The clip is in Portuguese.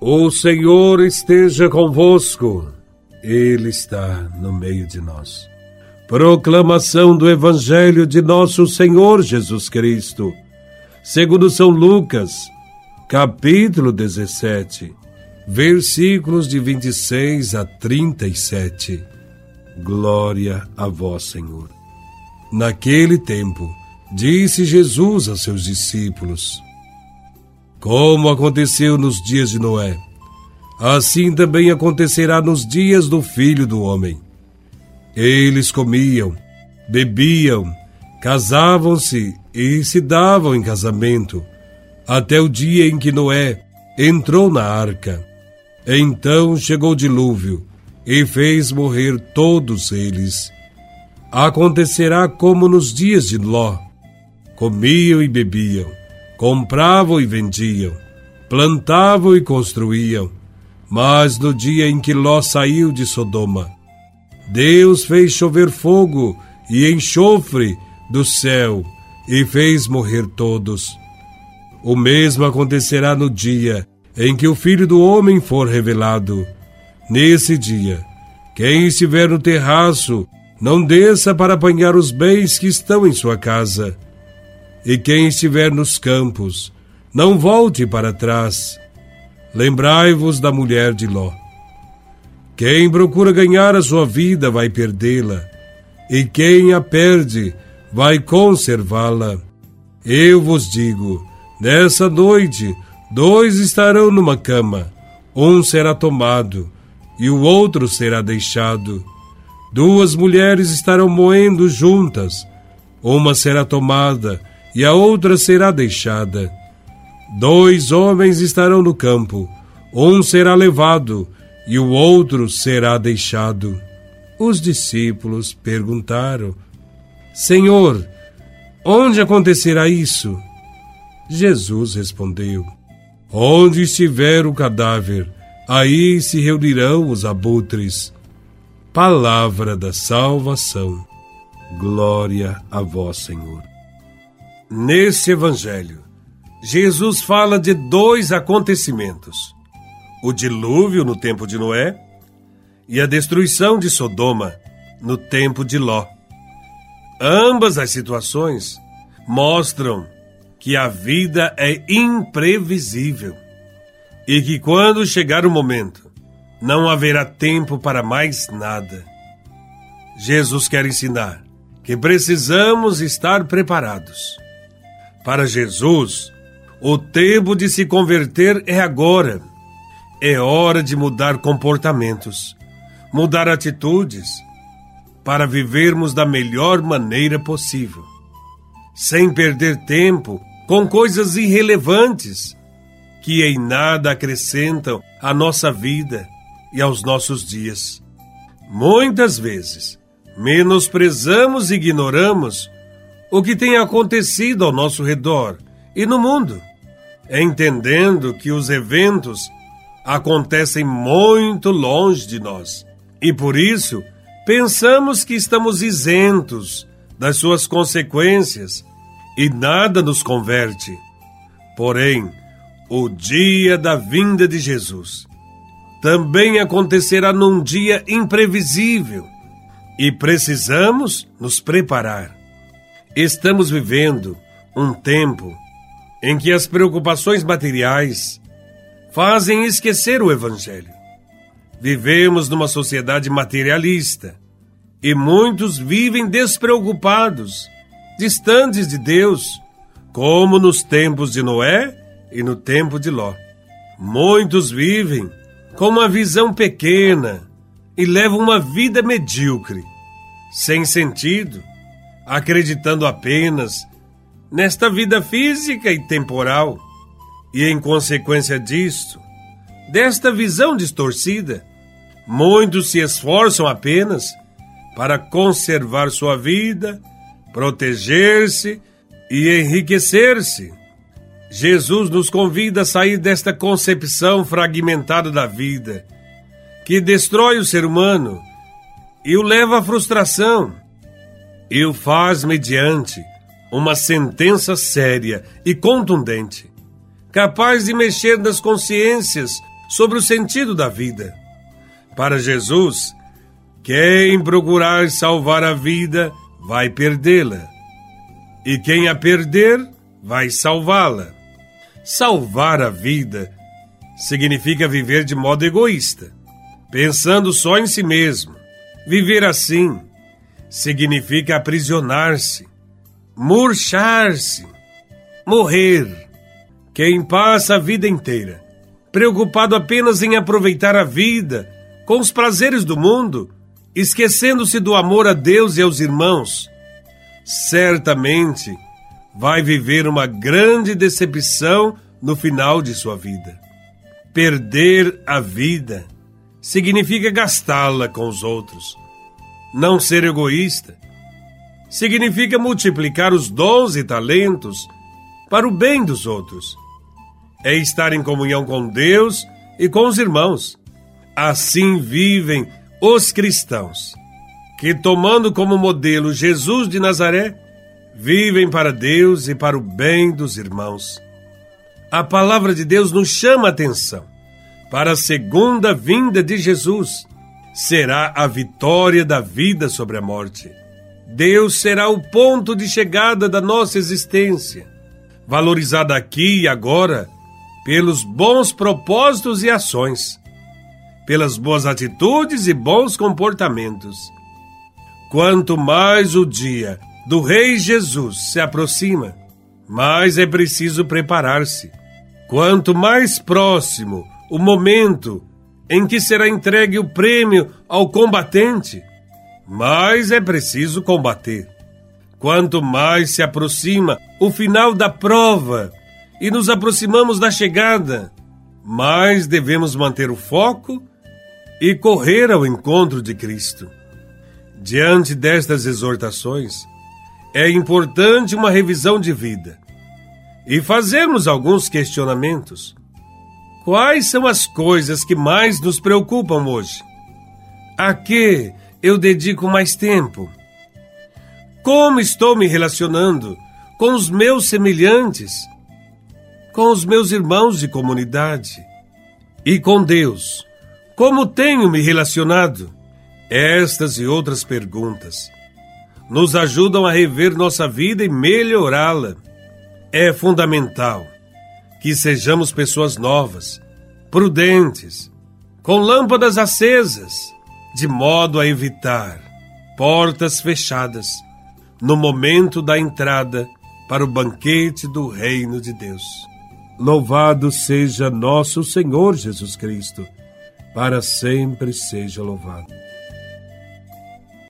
O Senhor esteja convosco, Ele está no meio de nós. Proclamação do Evangelho de Nosso Senhor Jesus Cristo, segundo São Lucas, capítulo 17, versículos de 26 a 37. Glória a Vós, Senhor. Naquele tempo, disse Jesus a seus discípulos: como aconteceu nos dias de Noé, assim também acontecerá nos dias do filho do homem. Eles comiam, bebiam, casavam-se e se davam em casamento, até o dia em que Noé entrou na arca. Então chegou o dilúvio e fez morrer todos eles. Acontecerá como nos dias de Ló: comiam e bebiam compravam e vendiam, plantavam e construíam. Mas no dia em que Ló saiu de Sodoma, Deus fez chover fogo e enxofre do céu e fez morrer todos. O mesmo acontecerá no dia em que o Filho do Homem for revelado. Nesse dia, quem estiver no terraço, não desça para apanhar os bens que estão em sua casa e quem estiver nos campos, não volte para trás. Lembrai-vos da mulher de Ló. Quem procura ganhar a sua vida vai perdê-la, e quem a perde vai conservá-la. Eu vos digo: nessa noite, dois estarão numa cama, um será tomado e o outro será deixado. Duas mulheres estarão moendo juntas, uma será tomada e a outra será deixada. Dois homens estarão no campo, um será levado e o outro será deixado. Os discípulos perguntaram: Senhor, onde acontecerá isso? Jesus respondeu: Onde estiver o cadáver, aí se reunirão os abutres. Palavra da salvação. Glória a vós, Senhor. Nesse evangelho, Jesus fala de dois acontecimentos: o dilúvio no tempo de Noé e a destruição de Sodoma no tempo de Ló. Ambas as situações mostram que a vida é imprevisível e que quando chegar o momento, não haverá tempo para mais nada. Jesus quer ensinar que precisamos estar preparados para Jesus, o tempo de se converter é agora. É hora de mudar comportamentos, mudar atitudes, para vivermos da melhor maneira possível, sem perder tempo com coisas irrelevantes que em nada acrescentam à nossa vida e aos nossos dias. Muitas vezes, menosprezamos e ignoramos o que tem acontecido ao nosso redor e no mundo, entendendo que os eventos acontecem muito longe de nós e por isso pensamos que estamos isentos das suas consequências e nada nos converte. Porém, o dia da vinda de Jesus também acontecerá num dia imprevisível e precisamos nos preparar. Estamos vivendo um tempo em que as preocupações materiais fazem esquecer o Evangelho. Vivemos numa sociedade materialista e muitos vivem despreocupados, distantes de Deus, como nos tempos de Noé e no tempo de Ló. Muitos vivem com uma visão pequena e levam uma vida medíocre, sem sentido acreditando apenas nesta vida física e temporal. E em consequência disto, desta visão distorcida, muitos se esforçam apenas para conservar sua vida, proteger-se e enriquecer-se. Jesus nos convida a sair desta concepção fragmentada da vida, que destrói o ser humano e o leva à frustração e o faz mediante uma sentença séria e contundente, capaz de mexer nas consciências sobre o sentido da vida. Para Jesus, quem procurar salvar a vida vai perdê-la, e quem a perder vai salvá-la. Salvar a vida significa viver de modo egoísta, pensando só em si mesmo. Viver assim significa aprisionar-se, murchar-se, morrer. Quem passa a vida inteira preocupado apenas em aproveitar a vida com os prazeres do mundo, esquecendo-se do amor a Deus e aos irmãos, certamente vai viver uma grande decepção no final de sua vida. Perder a vida significa gastá-la com os outros. Não ser egoísta significa multiplicar os dons e talentos para o bem dos outros é estar em comunhão com Deus e com os irmãos. Assim vivem os cristãos, que, tomando como modelo Jesus de Nazaré, vivem para Deus e para o bem dos irmãos. A palavra de Deus nos chama a atenção para a segunda vinda de Jesus. Será a vitória da vida sobre a morte. Deus será o ponto de chegada da nossa existência, valorizada aqui e agora pelos bons propósitos e ações, pelas boas atitudes e bons comportamentos. Quanto mais o dia do Rei Jesus se aproxima, mais é preciso preparar-se. Quanto mais próximo o momento em que será entregue o prêmio ao combatente, mais é preciso combater. Quanto mais se aproxima o final da prova e nos aproximamos da chegada, mais devemos manter o foco e correr ao encontro de Cristo. Diante destas exortações, é importante uma revisão de vida e fazermos alguns questionamentos. Quais são as coisas que mais nos preocupam hoje? A que eu dedico mais tempo? Como estou me relacionando com os meus semelhantes? com os meus irmãos de comunidade e com Deus. Como tenho me relacionado? Estas e outras perguntas nos ajudam a rever nossa vida e melhorá-la. É fundamental que sejamos pessoas novas, prudentes, com lâmpadas acesas, de modo a evitar portas fechadas no momento da entrada para o banquete do Reino de Deus. Louvado seja nosso Senhor Jesus Cristo, para sempre seja louvado.